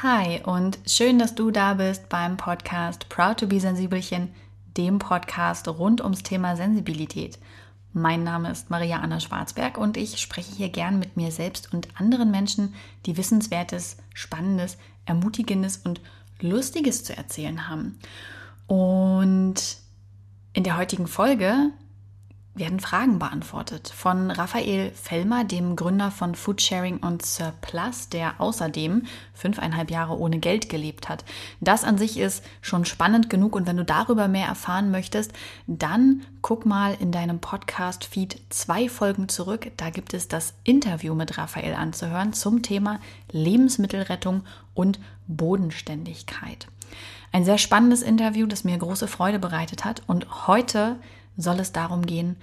Hi und schön, dass du da bist beim Podcast Proud to be Sensibelchen, dem Podcast rund ums Thema Sensibilität. Mein Name ist Maria Anna Schwarzberg und ich spreche hier gern mit mir selbst und anderen Menschen, die Wissenswertes, Spannendes, Ermutigendes und Lustiges zu erzählen haben. Und in der heutigen Folge werden Fragen beantwortet von Raphael Fellmer, dem Gründer von Foodsharing und Surplus, der außerdem fünfeinhalb Jahre ohne Geld gelebt hat. Das an sich ist schon spannend genug und wenn du darüber mehr erfahren möchtest, dann guck mal in deinem Podcast-Feed zwei Folgen zurück. Da gibt es das Interview mit Raphael anzuhören zum Thema Lebensmittelrettung und Bodenständigkeit. Ein sehr spannendes Interview, das mir große Freude bereitet hat und heute soll es darum gehen,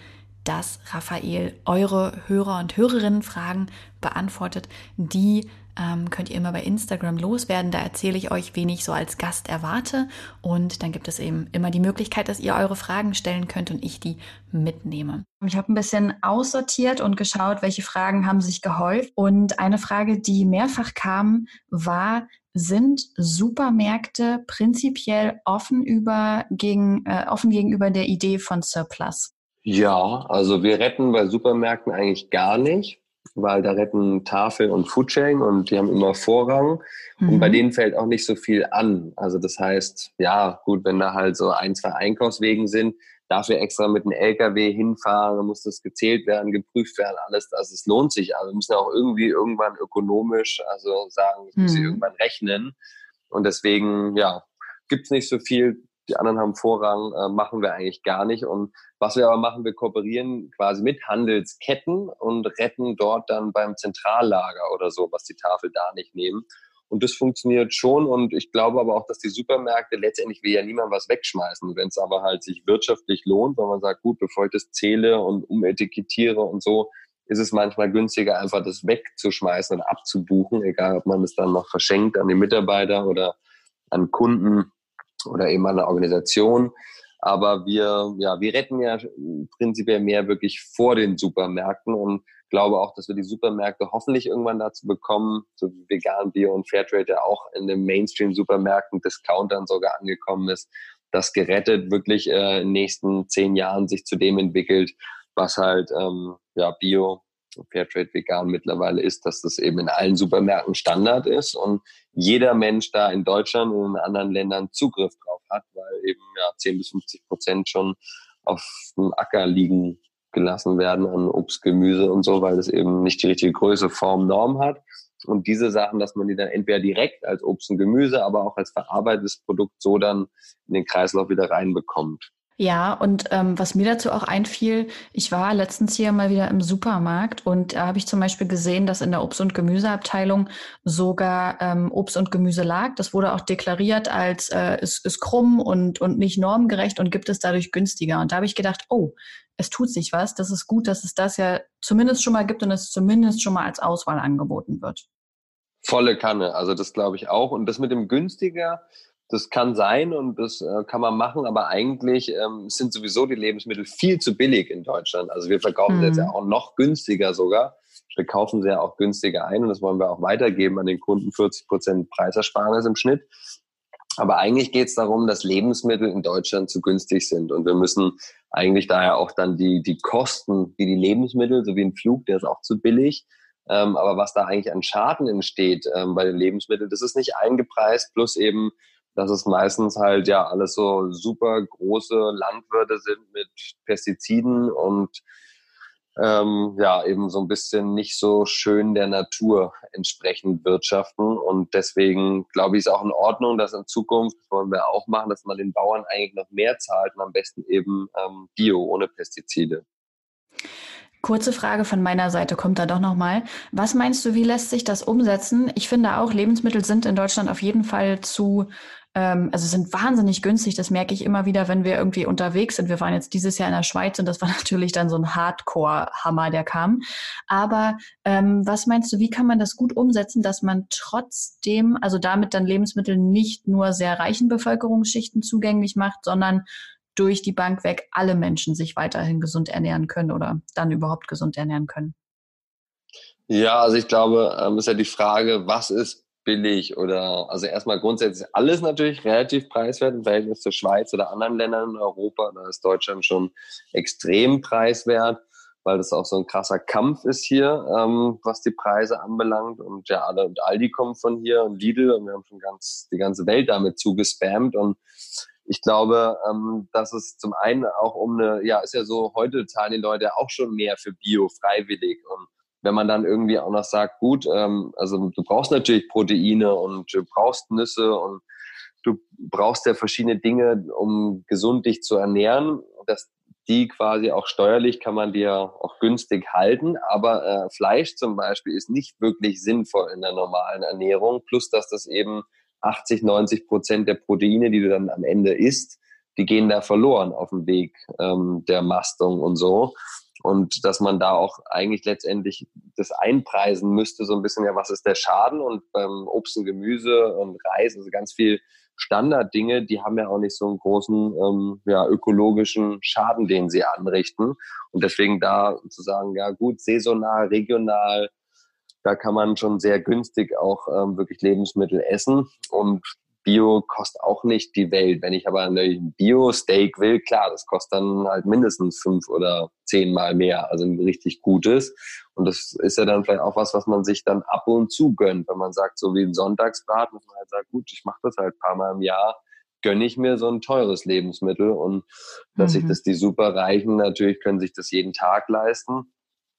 dass Raphael eure Hörer und Hörerinnen Fragen beantwortet. Die ähm, könnt ihr immer bei Instagram loswerden. Da erzähle ich euch, wen ich so als Gast erwarte. Und dann gibt es eben immer die Möglichkeit, dass ihr eure Fragen stellen könnt und ich die mitnehme. Ich habe ein bisschen aussortiert und geschaut, welche Fragen haben sich gehäuft. Und eine Frage, die mehrfach kam, war, sind Supermärkte prinzipiell offen, über, gegen, äh, offen gegenüber der Idee von Surplus? Ja, also wir retten bei Supermärkten eigentlich gar nicht, weil da retten Tafel und Foodsharing und die haben immer Vorrang. Mhm. Und bei mhm. denen fällt auch nicht so viel an. Also das heißt, ja, gut, wenn da halt so ein, zwei Einkaufswegen sind, dafür extra mit einem LKW hinfahren, dann muss das gezählt werden, geprüft werden, alles das. Es lohnt sich. Also wir müssen auch irgendwie irgendwann ökonomisch, also sagen, das muss ich mhm. irgendwann rechnen. Und deswegen, ja, gibt's nicht so viel. Die anderen haben Vorrang, äh, machen wir eigentlich gar nicht. Und was wir aber machen, wir kooperieren quasi mit Handelsketten und retten dort dann beim Zentrallager oder so, was die Tafel da nicht nehmen. Und das funktioniert schon. Und ich glaube aber auch, dass die Supermärkte letztendlich will ja niemand was wegschmeißen. Wenn es aber halt sich wirtschaftlich lohnt, wenn man sagt, gut, bevor ich das zähle und umetikettiere und so, ist es manchmal günstiger, einfach das wegzuschmeißen und abzubuchen, egal ob man es dann noch verschenkt an die Mitarbeiter oder an Kunden oder eben an eine Organisation. Aber wir, ja, wir retten ja prinzipiell mehr wirklich vor den Supermärkten und glaube auch, dass wir die Supermärkte hoffentlich irgendwann dazu bekommen, so wie vegan, Bio und Fairtrade ja auch in den Mainstream-Supermärkten, Discountern sogar angekommen ist, dass gerettet wirklich äh, in den nächsten zehn Jahren sich zu dem entwickelt, was halt ähm, ja Bio, Fairtrade, vegan mittlerweile ist, dass das eben in allen Supermärkten Standard ist und jeder Mensch da in Deutschland und in anderen Ländern Zugriff drauf hat, weil eben ja 10 bis 50 Prozent schon auf dem Acker liegen gelassen werden an Obst, Gemüse und so, weil es eben nicht die richtige Größe, Form, Norm hat. Und diese Sachen, dass man die dann entweder direkt als Obst und Gemüse, aber auch als verarbeitetes Produkt so dann in den Kreislauf wieder reinbekommt. Ja, und ähm, was mir dazu auch einfiel, ich war letztens hier mal wieder im Supermarkt und da habe ich zum Beispiel gesehen, dass in der Obst- und Gemüseabteilung sogar ähm, Obst und Gemüse lag. Das wurde auch deklariert als äh, ist, ist krumm und, und nicht normgerecht und gibt es dadurch günstiger. Und da habe ich gedacht, oh, es tut sich was. Das ist gut, dass es das ja zumindest schon mal gibt und es zumindest schon mal als Auswahl angeboten wird. Volle Kanne, also das glaube ich auch. Und das mit dem günstiger, das kann sein und das äh, kann man machen, aber eigentlich ähm, sind sowieso die Lebensmittel viel zu billig in Deutschland. Also wir verkaufen mhm. jetzt ja auch noch günstiger sogar. Wir kaufen sie ja auch günstiger ein und das wollen wir auch weitergeben an den Kunden. 40 Prozent Preisersparnis im Schnitt. Aber eigentlich geht es darum, dass Lebensmittel in Deutschland zu günstig sind. Und wir müssen eigentlich daher auch dann die, die Kosten, wie die Lebensmittel, so wie ein Flug, der ist auch zu billig. Ähm, aber was da eigentlich an Schaden entsteht ähm, bei den Lebensmitteln, das ist nicht eingepreist, plus eben dass es meistens halt ja alles so super große Landwirte sind mit Pestiziden und ähm, ja eben so ein bisschen nicht so schön der Natur entsprechend wirtschaften. Und deswegen glaube ich, ist auch in Ordnung, dass in Zukunft, das wollen wir auch machen, dass man den Bauern eigentlich noch mehr zahlt und am besten eben ähm, Bio ohne Pestizide. Kurze Frage von meiner Seite kommt da doch nochmal. Was meinst du, wie lässt sich das umsetzen? Ich finde auch, Lebensmittel sind in Deutschland auf jeden Fall zu also sind wahnsinnig günstig. Das merke ich immer wieder, wenn wir irgendwie unterwegs sind. Wir waren jetzt dieses Jahr in der Schweiz und das war natürlich dann so ein Hardcore-Hammer, der kam. Aber ähm, was meinst du, wie kann man das gut umsetzen, dass man trotzdem, also damit dann Lebensmittel nicht nur sehr reichen Bevölkerungsschichten zugänglich macht, sondern durch die Bank weg alle Menschen sich weiterhin gesund ernähren können oder dann überhaupt gesund ernähren können? Ja, also ich glaube, ähm, ist ja die Frage, was ist billig oder also erstmal grundsätzlich alles natürlich relativ preiswert im Verhältnis zur Schweiz oder anderen Ländern in Europa. Da ist Deutschland schon extrem preiswert, weil das auch so ein krasser Kampf ist hier, ähm, was die Preise anbelangt. Und ja, alle und Aldi kommen von hier und Lidl und wir haben schon ganz die ganze Welt damit zugespammt und ich glaube, ähm, dass es zum einen auch um eine, ja, ist ja so, heute zahlen die Leute auch schon mehr für Bio freiwillig und wenn man dann irgendwie auch noch sagt, gut, ähm, also du brauchst natürlich Proteine und du brauchst Nüsse und du brauchst ja verschiedene Dinge, um gesund dich zu ernähren, dass die quasi auch steuerlich kann man dir auch günstig halten, aber äh, Fleisch zum Beispiel ist nicht wirklich sinnvoll in der normalen Ernährung, plus dass das eben 80, 90 Prozent der Proteine, die du dann am Ende isst, die gehen da verloren auf dem Weg ähm, der Mastung und so. Und dass man da auch eigentlich letztendlich das einpreisen müsste, so ein bisschen, ja, was ist der Schaden? Und beim Obst und Gemüse und Reis, also ganz viel Standarddinge, die haben ja auch nicht so einen großen ähm, ja, ökologischen Schaden, den sie anrichten. Und deswegen da zu sagen, ja gut, saisonal, regional, da kann man schon sehr günstig auch ähm, wirklich Lebensmittel essen. Und Bio kostet auch nicht die Welt. Wenn ich aber ein Bio-Steak will, klar, das kostet dann halt mindestens fünf oder zehnmal mehr, also ein richtig gutes. Und das ist ja dann vielleicht auch was, was man sich dann ab und zu gönnt, wenn man sagt, so wie ein Sonntagsbraten, dass man halt sagt, gut, ich mache das halt ein paar Mal im Jahr, gönne ich mir so ein teures Lebensmittel und dass mhm. sich das die Superreichen natürlich können sich das jeden Tag leisten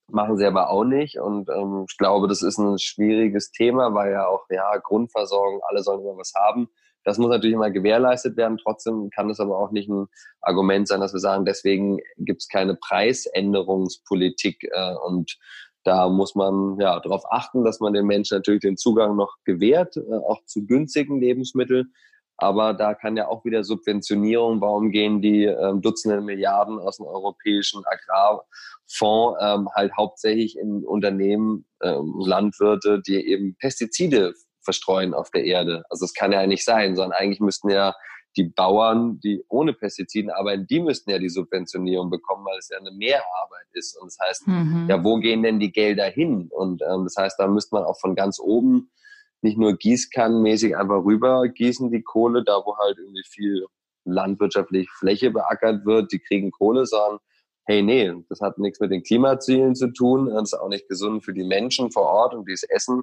machen sie aber auch nicht. Und ähm, ich glaube, das ist ein schwieriges Thema, weil ja auch ja Grundversorgung, alle sollen immer was haben. Das muss natürlich immer gewährleistet werden. Trotzdem kann es aber auch nicht ein Argument sein, dass wir sagen, deswegen gibt es keine Preisänderungspolitik. Äh, und da muss man ja darauf achten, dass man den Menschen natürlich den Zugang noch gewährt, äh, auch zu günstigen Lebensmitteln. Aber da kann ja auch wieder Subventionierung, warum gehen die ähm, Dutzende Milliarden aus dem europäischen Agrarfonds ähm, halt hauptsächlich in Unternehmen, ähm, Landwirte, die eben Pestizide verstreuen auf der Erde. Also das kann ja nicht sein, sondern eigentlich müssten ja die Bauern, die ohne Pestiziden arbeiten, die müssten ja die Subventionierung bekommen, weil es ja eine Mehrarbeit ist. Und das heißt, mhm. ja, wo gehen denn die Gelder hin? Und ähm, das heißt, da müsste man auch von ganz oben nicht nur gießkannenmäßig einfach rüber gießen die Kohle, da wo halt irgendwie viel landwirtschaftlich Fläche beackert wird, die kriegen Kohle, sondern hey, nee, das hat nichts mit den Klimazielen zu tun, das ist auch nicht gesund für die Menschen vor Ort und dieses Essen.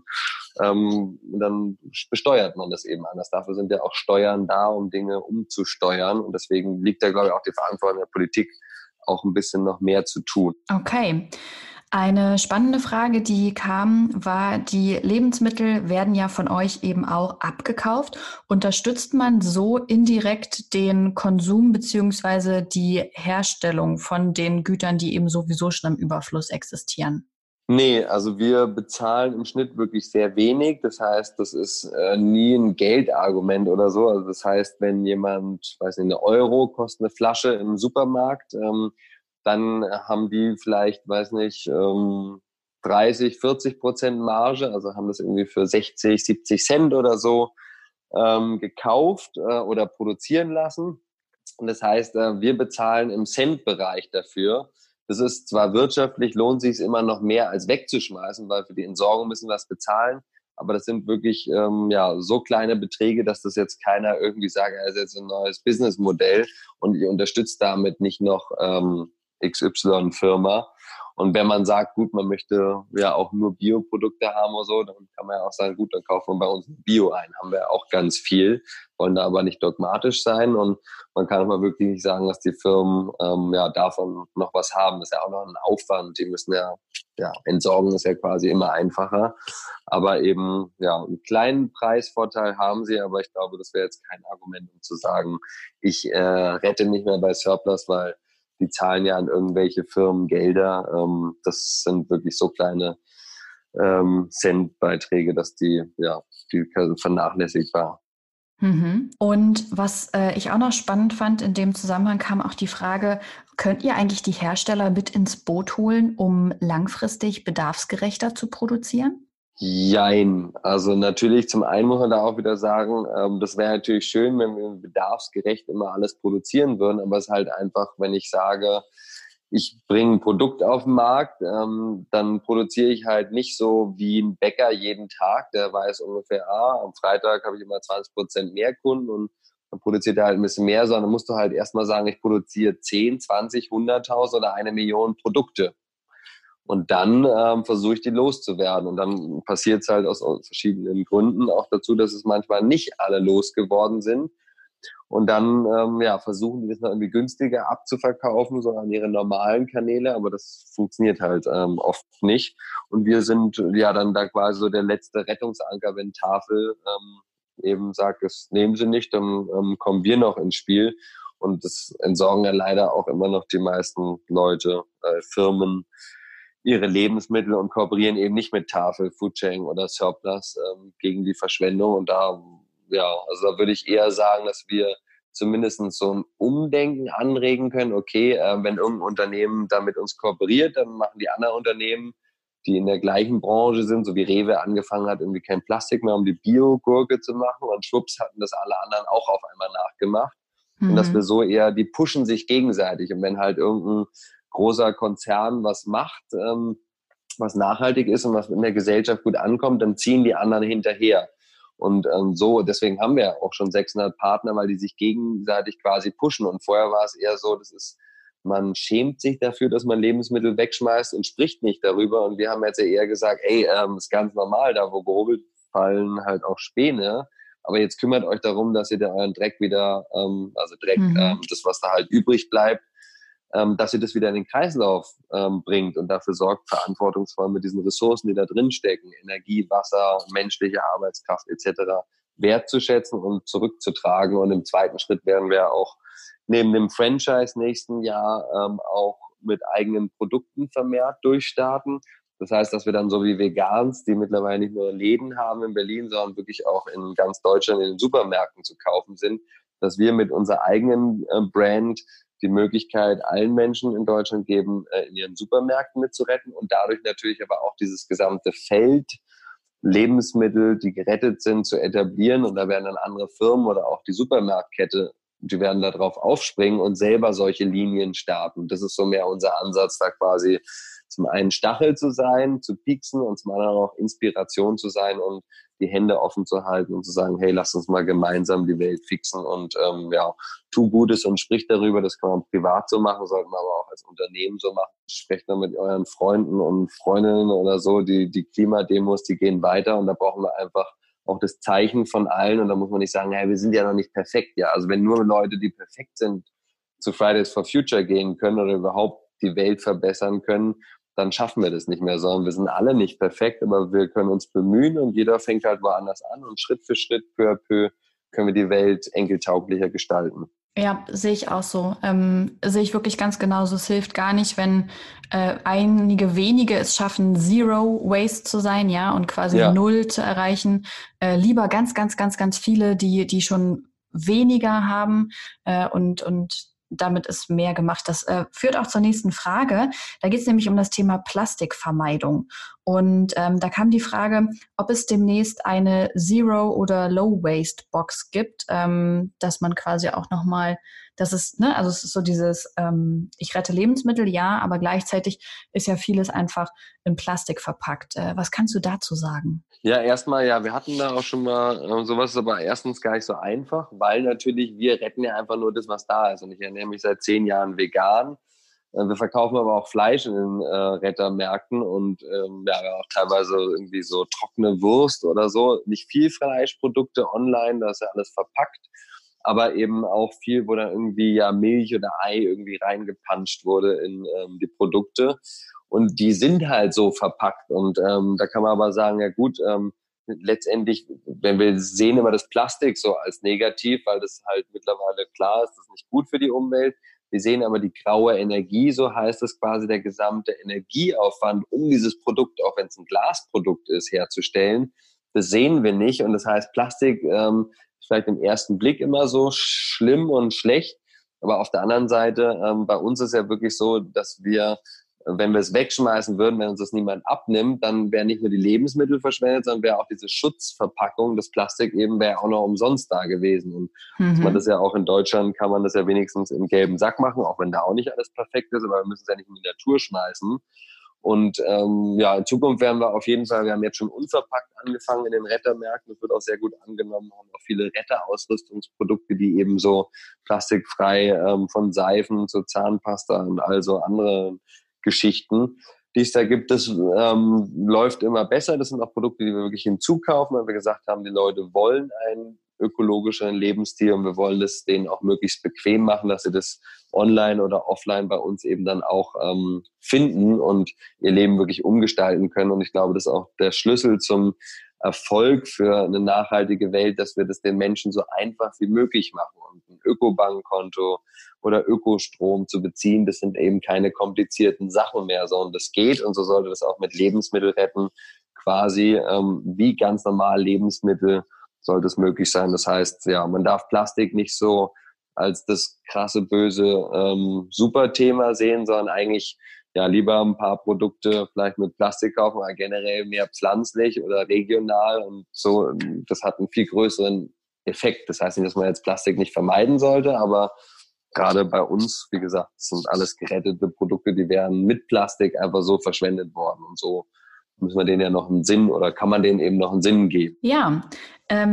Ähm, dann besteuert man das eben anders. Dafür sind ja auch Steuern da, um Dinge umzusteuern. Und deswegen liegt da, glaube ich, auch die Verantwortung der Politik, auch ein bisschen noch mehr zu tun. Okay. Eine spannende Frage, die kam, war, die Lebensmittel werden ja von euch eben auch abgekauft. Unterstützt man so indirekt den Konsum beziehungsweise die Herstellung von den Gütern, die eben sowieso schon im Überfluss existieren? Nee, also wir bezahlen im Schnitt wirklich sehr wenig. Das heißt, das ist äh, nie ein Geldargument oder so. Also das heißt, wenn jemand, weiß nicht, eine Euro kostet eine Flasche im Supermarkt, ähm, dann haben die vielleicht, weiß nicht, 30, ähm, 40 Prozent Marge, also haben das irgendwie für 60, 70 Cent oder so ähm, gekauft äh, oder produzieren lassen. Und das heißt, äh, wir bezahlen im Cent-Bereich dafür. Das ist zwar wirtschaftlich, lohnt sich es immer noch mehr als wegzuschmeißen, weil für die Entsorgung müssen wir es bezahlen. Aber das sind wirklich ähm, ja so kleine Beträge, dass das jetzt keiner irgendwie sagt, er ist jetzt ein neues Businessmodell und ihr unterstützt damit nicht noch ähm, XY-Firma. Und wenn man sagt, gut, man möchte ja auch nur Bioprodukte haben oder so, dann kann man ja auch sagen, gut, dann kaufen wir bei uns Bio ein. Haben wir auch ganz viel, wollen da aber nicht dogmatisch sein. Und man kann aber wirklich nicht sagen, dass die Firmen ähm, ja davon noch was haben. Das ist ja auch noch ein Aufwand. Die müssen ja, ja, entsorgen ist ja quasi immer einfacher. Aber eben, ja, einen kleinen Preisvorteil haben sie, aber ich glaube, das wäre jetzt kein Argument, um zu sagen, ich äh, rette nicht mehr bei Surplus, weil die zahlen ja an irgendwelche Firmen Gelder. Ähm, das sind wirklich so kleine ähm, Centbeiträge, dass die, ja, die vernachlässigbar. Mhm. Und was äh, ich auch noch spannend fand, in dem Zusammenhang kam auch die Frage, könnt ihr eigentlich die Hersteller mit ins Boot holen, um langfristig bedarfsgerechter zu produzieren? Jein. Also natürlich zum einen muss man da auch wieder sagen, ähm, das wäre natürlich schön, wenn wir bedarfsgerecht immer alles produzieren würden, aber es ist halt einfach, wenn ich sage, ich bringe ein Produkt auf den Markt, ähm, dann produziere ich halt nicht so wie ein Bäcker jeden Tag, der weiß ungefähr, ah, am Freitag habe ich immer 20 Prozent mehr Kunden und dann produziert er halt ein bisschen mehr, sondern musst du halt erstmal sagen, ich produziere 10, 20, 100.000 oder eine Million Produkte. Und dann ähm, versuche ich die loszuwerden. Und dann passiert es halt aus, verschiedenen Gründen auch dazu, dass es manchmal nicht alle losgeworden sind. Und dann ähm, ja, versuchen die das noch irgendwie günstiger abzuverkaufen, so an ihre normalen Kanäle, aber das funktioniert halt ähm, oft nicht. Und wir sind ja dann da quasi so der letzte Rettungsanker, wenn Tafel ähm, eben sagt, es nehmen sie nicht, dann ähm, kommen wir noch ins Spiel. Und das entsorgen ja leider auch immer noch die meisten Leute, äh, Firmen, ihre Lebensmittel und kooperieren eben nicht mit Tafel, Foodsharing oder Surplus ähm, gegen die Verschwendung. Und da ja, also da würde ich eher sagen, dass wir zumindest so ein Umdenken anregen können. Okay, äh, wenn irgendein Unternehmen da mit uns kooperiert, dann machen die anderen Unternehmen, die in der gleichen Branche sind, so wie Rewe angefangen hat, irgendwie kein Plastik mehr, um die Bio-Gurke zu machen. Und schwupps hatten das alle anderen auch auf einmal nachgemacht. Mhm. Und dass mhm. wir so eher, die pushen sich gegenseitig. Und wenn halt irgendein großer Konzern was macht, ähm, was nachhaltig ist und was in der Gesellschaft gut ankommt, dann ziehen die anderen hinterher. Und ähm, so, deswegen haben wir auch schon 600 Partner, weil die sich gegenseitig quasi pushen. Und vorher war es eher so, das ist, man schämt sich dafür, dass man Lebensmittel wegschmeißt und spricht nicht darüber. Und wir haben jetzt ja eher gesagt, ey, ähm, ist ganz normal, da wo gehobelt fallen halt auch Späne. Aber jetzt kümmert euch darum, dass ihr da euren Dreck wieder, ähm, also Dreck, mhm. ähm, das, was da halt übrig bleibt, ähm, dass ihr das wieder in den Kreislauf ähm, bringt und dafür sorgt, verantwortungsvoll mit diesen Ressourcen, die da drin stecken, Energie, Wasser, menschliche Arbeitskraft etc., wertzuschätzen und zurückzutragen. Und im zweiten Schritt werden wir auch neben dem Franchise nächsten Jahr ähm, auch mit eigenen Produkten vermehrt durchstarten. Das heißt, dass wir dann so wie Vegans, die mittlerweile nicht nur Läden haben in Berlin, sondern wirklich auch in ganz Deutschland in den Supermärkten zu kaufen sind, dass wir mit unserer eigenen äh, Brand die Möglichkeit allen Menschen in Deutschland geben, äh, in ihren Supermärkten mitzuretten und dadurch natürlich aber auch dieses gesamte Feld Lebensmittel, die gerettet sind, zu etablieren. Und da werden dann andere Firmen oder auch die Supermarktkette, die werden darauf aufspringen und selber solche Linien starten. Das ist so mehr unser Ansatz, da quasi zum einen Stachel zu sein, zu pieksen und zum anderen auch Inspiration zu sein und die Hände offen zu halten und zu sagen, hey, lass uns mal gemeinsam die Welt fixen und ähm, ja, tu Gutes und sprich darüber. Das kann man privat so machen, sollte man aber auch als Unternehmen so machen. Sprecht dann mit euren Freunden und Freundinnen oder so. Die, die Klimademos, die gehen weiter und da brauchen wir einfach auch das Zeichen von allen und da muss man nicht sagen, hey, wir sind ja noch nicht perfekt. Ja, also wenn nur Leute, die perfekt sind, zu Fridays for Future gehen können oder überhaupt die Welt verbessern können, dann schaffen wir das nicht mehr, sondern wir sind alle nicht perfekt, aber wir können uns bemühen und jeder fängt halt woanders an und Schritt für Schritt, peu à peu, können wir die Welt enkeltauglicher gestalten. Ja, sehe ich auch so. Ähm, sehe ich wirklich ganz genauso. Es hilft gar nicht, wenn äh, einige wenige es schaffen, Zero Waste zu sein, ja, und quasi ja. Null zu erreichen. Äh, lieber ganz, ganz, ganz, ganz viele, die, die schon weniger haben äh, und, und damit ist mehr gemacht. Das äh, führt auch zur nächsten Frage. Da geht es nämlich um das Thema Plastikvermeidung. Und ähm, da kam die Frage, ob es demnächst eine Zero- oder Low-Waste-Box gibt, ähm, dass man quasi auch nochmal das ist, ne, also es ist so dieses, ähm, ich rette Lebensmittel, ja, aber gleichzeitig ist ja vieles einfach in Plastik verpackt. Äh, was kannst du dazu sagen? Ja, erstmal, ja, wir hatten da auch schon mal äh, sowas, ist aber erstens gar nicht so einfach, weil natürlich wir retten ja einfach nur das, was da ist. Und ich ernähre mich seit zehn Jahren vegan. Äh, wir verkaufen aber auch Fleisch in den äh, Rettermärkten und ähm, ja, auch teilweise irgendwie so trockene Wurst oder so. Nicht viel Fleischprodukte online, da ist ja alles verpackt aber eben auch viel, wo dann irgendwie ja Milch oder Ei irgendwie reingepanscht wurde in ähm, die Produkte. Und die sind halt so verpackt. Und ähm, da kann man aber sagen, ja gut, ähm, letztendlich, wenn wir sehen immer das Plastik so als negativ, weil das halt mittlerweile klar ist, das ist nicht gut für die Umwelt. Wir sehen aber die graue Energie, so heißt es quasi der gesamte Energieaufwand, um dieses Produkt, auch wenn es ein Glasprodukt ist, herzustellen. Das sehen wir nicht. Und das heißt, Plastik ähm, vielleicht im ersten Blick immer so schlimm und schlecht. Aber auf der anderen Seite, ähm, bei uns ist ja wirklich so, dass wir wenn wir es wegschmeißen würden, wenn uns das niemand abnimmt, dann wären nicht nur die Lebensmittel verschwendet, sondern wäre auch diese Schutzverpackung, das Plastik eben wäre auch noch umsonst da gewesen. Und mhm. man das ja auch in Deutschland kann man das ja wenigstens im gelben Sack machen, auch wenn da auch nicht alles perfekt ist, aber wir müssen es ja nicht in die Natur schmeißen. Und ähm, ja, in Zukunft werden wir auf jeden Fall, wir haben jetzt schon unverpackt angefangen in den Rettermärkten. Das wird auch sehr gut angenommen. Haben auch viele Retterausrüstungsprodukte, die eben so plastikfrei ähm, von Seifen zu Zahnpasta und also andere Geschichten, die es da gibt. Das ähm, läuft immer besser. Das sind auch Produkte, die wir wirklich hinzukaufen, weil wir gesagt haben, die Leute wollen einen ökologischen Lebensstil und wir wollen es denen auch möglichst bequem machen, dass sie das online oder offline bei uns eben dann auch ähm, finden und ihr Leben wirklich umgestalten können. Und ich glaube, das ist auch der Schlüssel zum Erfolg für eine nachhaltige Welt, dass wir das den Menschen so einfach wie möglich machen. Und ein Ökobankkonto oder Ökostrom zu beziehen, das sind eben keine komplizierten Sachen mehr, sondern das geht. Und so sollte das auch mit Lebensmittel retten, quasi ähm, wie ganz normal Lebensmittel sollte es möglich sein. Das heißt, ja, man darf Plastik nicht so als das krasse, böse ähm, Superthema sehen, sondern eigentlich ja lieber ein paar Produkte vielleicht mit Plastik kaufen, aber generell mehr pflanzlich oder regional und so. Das hat einen viel größeren Effekt. Das heißt nicht, dass man jetzt Plastik nicht vermeiden sollte, aber gerade bei uns, wie gesagt, sind alles gerettete Produkte, die werden mit Plastik einfach so verschwendet worden und so müssen wir denen ja noch einen Sinn oder kann man denen eben noch einen Sinn geben? Ja,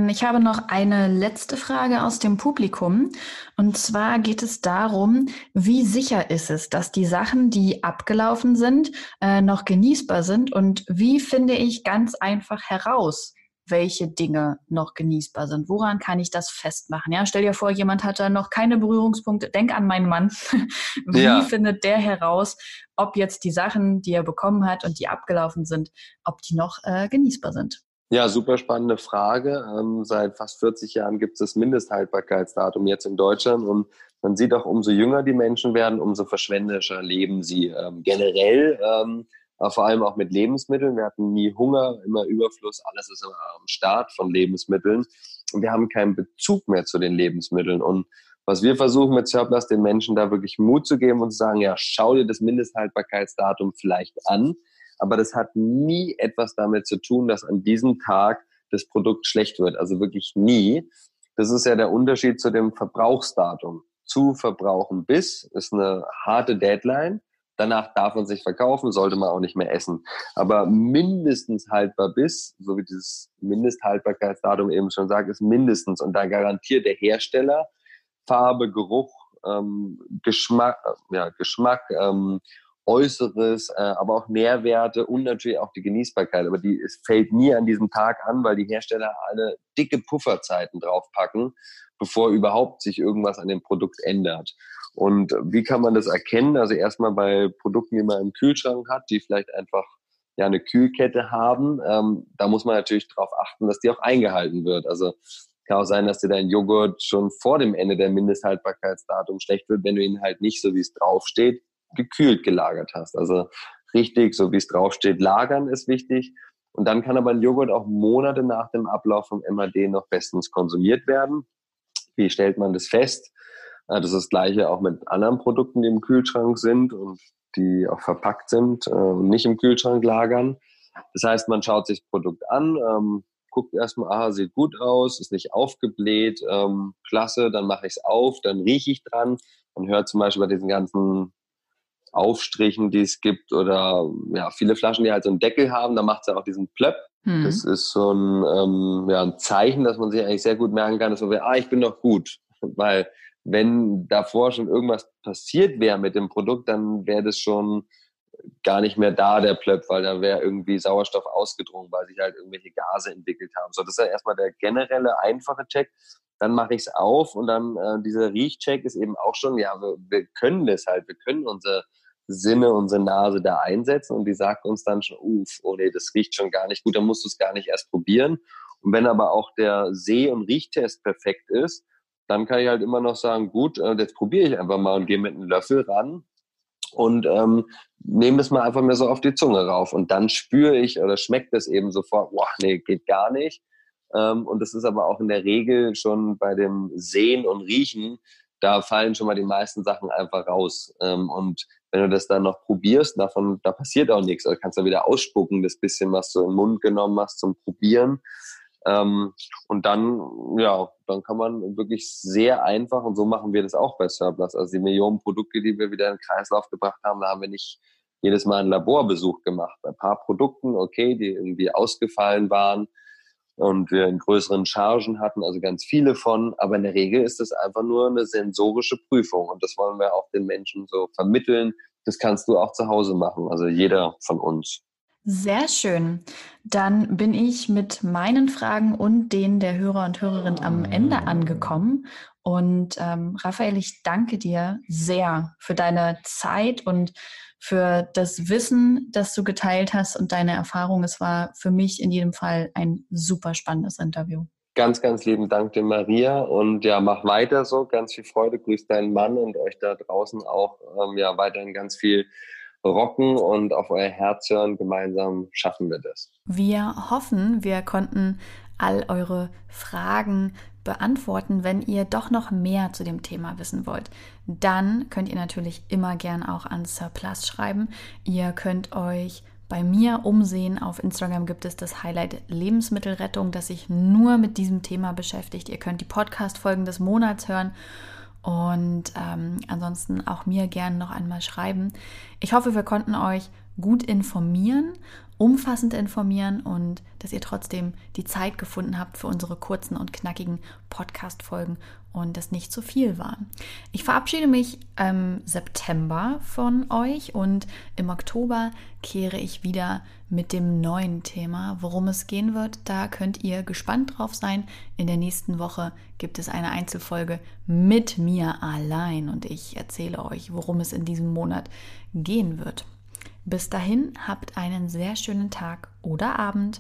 ich habe noch eine letzte Frage aus dem Publikum. Und zwar geht es darum, wie sicher ist es, dass die Sachen, die abgelaufen sind, äh, noch genießbar sind? Und wie finde ich ganz einfach heraus, welche Dinge noch genießbar sind. Woran kann ich das festmachen? Ja, stell dir vor, jemand hat da noch keine Berührungspunkte. Denk an meinen Mann. Wie ja. findet der heraus, ob jetzt die Sachen, die er bekommen hat und die abgelaufen sind, ob die noch äh, genießbar sind? Ja, super spannende Frage. Ähm, seit fast 40 Jahren gibt es das Mindesthaltbarkeitsdatum jetzt in Deutschland und man sieht auch, umso jünger die Menschen werden, umso verschwenderischer leben sie ähm, generell. Ähm, aber vor allem auch mit Lebensmitteln. Wir hatten nie Hunger, immer Überfluss, alles ist immer am Start von Lebensmitteln. Und wir haben keinen Bezug mehr zu den Lebensmitteln. Und was wir versuchen mit Surplus, den Menschen da wirklich Mut zu geben und zu sagen, ja, schau dir das Mindesthaltbarkeitsdatum vielleicht an. Aber das hat nie etwas damit zu tun, dass an diesem Tag das Produkt schlecht wird. Also wirklich nie. Das ist ja der Unterschied zu dem Verbrauchsdatum. Zu verbrauchen bis ist eine harte Deadline. Danach darf man sich verkaufen, sollte man auch nicht mehr essen. Aber mindestens haltbar bis, so wie dieses Mindesthaltbarkeitsdatum eben schon sagt, ist mindestens. Und da garantiert der Hersteller Farbe, Geruch, ähm, Geschmack, äh, ja, Geschmack, ähm, Äußeres, äh, aber auch Nährwerte und natürlich auch die Genießbarkeit. Aber die es fällt nie an diesem Tag an, weil die Hersteller alle dicke Pufferzeiten draufpacken, bevor überhaupt sich irgendwas an dem Produkt ändert. Und wie kann man das erkennen? Also erstmal bei Produkten, die man im Kühlschrank hat, die vielleicht einfach ja eine Kühlkette haben, ähm, da muss man natürlich darauf achten, dass die auch eingehalten wird. Also kann auch sein, dass dir dein Joghurt schon vor dem Ende der Mindesthaltbarkeitsdatum schlecht wird, wenn du ihn halt nicht so wie es draufsteht gekühlt gelagert hast. Also richtig, so wie es draufsteht, lagern ist wichtig. Und dann kann aber ein Joghurt auch Monate nach dem Ablauf vom MAD noch bestens konsumiert werden. Wie stellt man das fest? Das ist das Gleiche auch mit anderen Produkten, die im Kühlschrank sind und die auch verpackt sind äh, und nicht im Kühlschrank lagern. Das heißt, man schaut sich das Produkt an, ähm, guckt erstmal, aha, sieht gut aus, ist nicht aufgebläht, ähm, klasse, dann mache ich es auf, dann rieche ich dran. Man hört zum Beispiel bei diesen ganzen Aufstrichen, die es gibt, oder ja, viele Flaschen, die halt so einen Deckel haben, da macht es ja auch diesen Plöpp. Mhm. Das ist so ein, ähm, ja, ein Zeichen, dass man sich eigentlich sehr gut merken kann, dass man, ah, ich bin noch gut. Weil wenn davor schon irgendwas passiert wäre mit dem Produkt, dann wäre das schon gar nicht mehr da, der Plöpp, weil da wäre irgendwie Sauerstoff ausgedrungen, weil sich halt irgendwelche Gase entwickelt haben. So, das ist ja erstmal der generelle, einfache Check. Dann mache ich es auf und dann äh, dieser Riechcheck ist eben auch schon, ja, wir, wir können das halt, wir können unsere Sinne, unsere Nase da einsetzen und die sagt uns dann schon, uff, oh nee, das riecht schon gar nicht gut, dann musst du es gar nicht erst probieren. Und wenn aber auch der Seh- und Riechtest perfekt ist, dann kann ich halt immer noch sagen, gut, äh, jetzt probiere ich einfach mal und gehe mit einem Löffel ran und ähm, nehme das mal einfach mehr so auf die Zunge rauf. Und dann spüre ich oder schmeckt es eben sofort, boah, nee, geht gar nicht. Ähm, und das ist aber auch in der Regel schon bei dem Sehen und Riechen da fallen schon mal die meisten Sachen einfach raus. Ähm, und wenn du das dann noch probierst, davon, da passiert auch nichts. Also kannst du wieder ausspucken, das bisschen, was du im Mund genommen hast zum Probieren. Ähm, und dann, ja, dann kann man wirklich sehr einfach, und so machen wir das auch bei Surplus. Also die Millionen Produkte, die wir wieder in den Kreislauf gebracht haben, da haben wir nicht jedes Mal einen Laborbesuch gemacht. Ein paar Produkten, okay, die irgendwie ausgefallen waren und wir in größeren Chargen hatten, also ganz viele von. Aber in der Regel ist das einfach nur eine sensorische Prüfung. Und das wollen wir auch den Menschen so vermitteln. Das kannst du auch zu Hause machen, also jeder von uns. Sehr schön. Dann bin ich mit meinen Fragen und denen der Hörer und Hörerin am Ende angekommen. Und ähm, Raphael, ich danke dir sehr für deine Zeit und für das Wissen, das du geteilt hast und deine Erfahrung. Es war für mich in jedem Fall ein super spannendes Interview. Ganz, ganz lieben Dank dir, Maria. Und ja, mach weiter so. Ganz viel Freude. Grüß deinen Mann und euch da draußen auch. Ähm, ja, weiterhin ganz viel rocken und auf euer Herz hören. Gemeinsam schaffen wir das. Wir hoffen, wir konnten all eure Fragen beantworten. Wenn ihr doch noch mehr zu dem Thema wissen wollt, dann könnt ihr natürlich immer gern auch an Surplus schreiben. Ihr könnt euch bei mir umsehen. Auf Instagram gibt es das Highlight Lebensmittelrettung, das sich nur mit diesem Thema beschäftigt. Ihr könnt die Podcast-Folgen des Monats hören und ähm, ansonsten auch mir gerne noch einmal schreiben. Ich hoffe, wir konnten euch gut informieren, umfassend informieren und dass ihr trotzdem die Zeit gefunden habt für unsere kurzen und knackigen Podcast-Folgen und das nicht zu viel war. Ich verabschiede mich im September von euch und im Oktober kehre ich wieder mit dem neuen Thema. Worum es gehen wird, da könnt ihr gespannt drauf sein. In der nächsten Woche gibt es eine Einzelfolge mit mir allein und ich erzähle euch, worum es in diesem Monat gehen wird. Bis dahin habt einen sehr schönen Tag oder Abend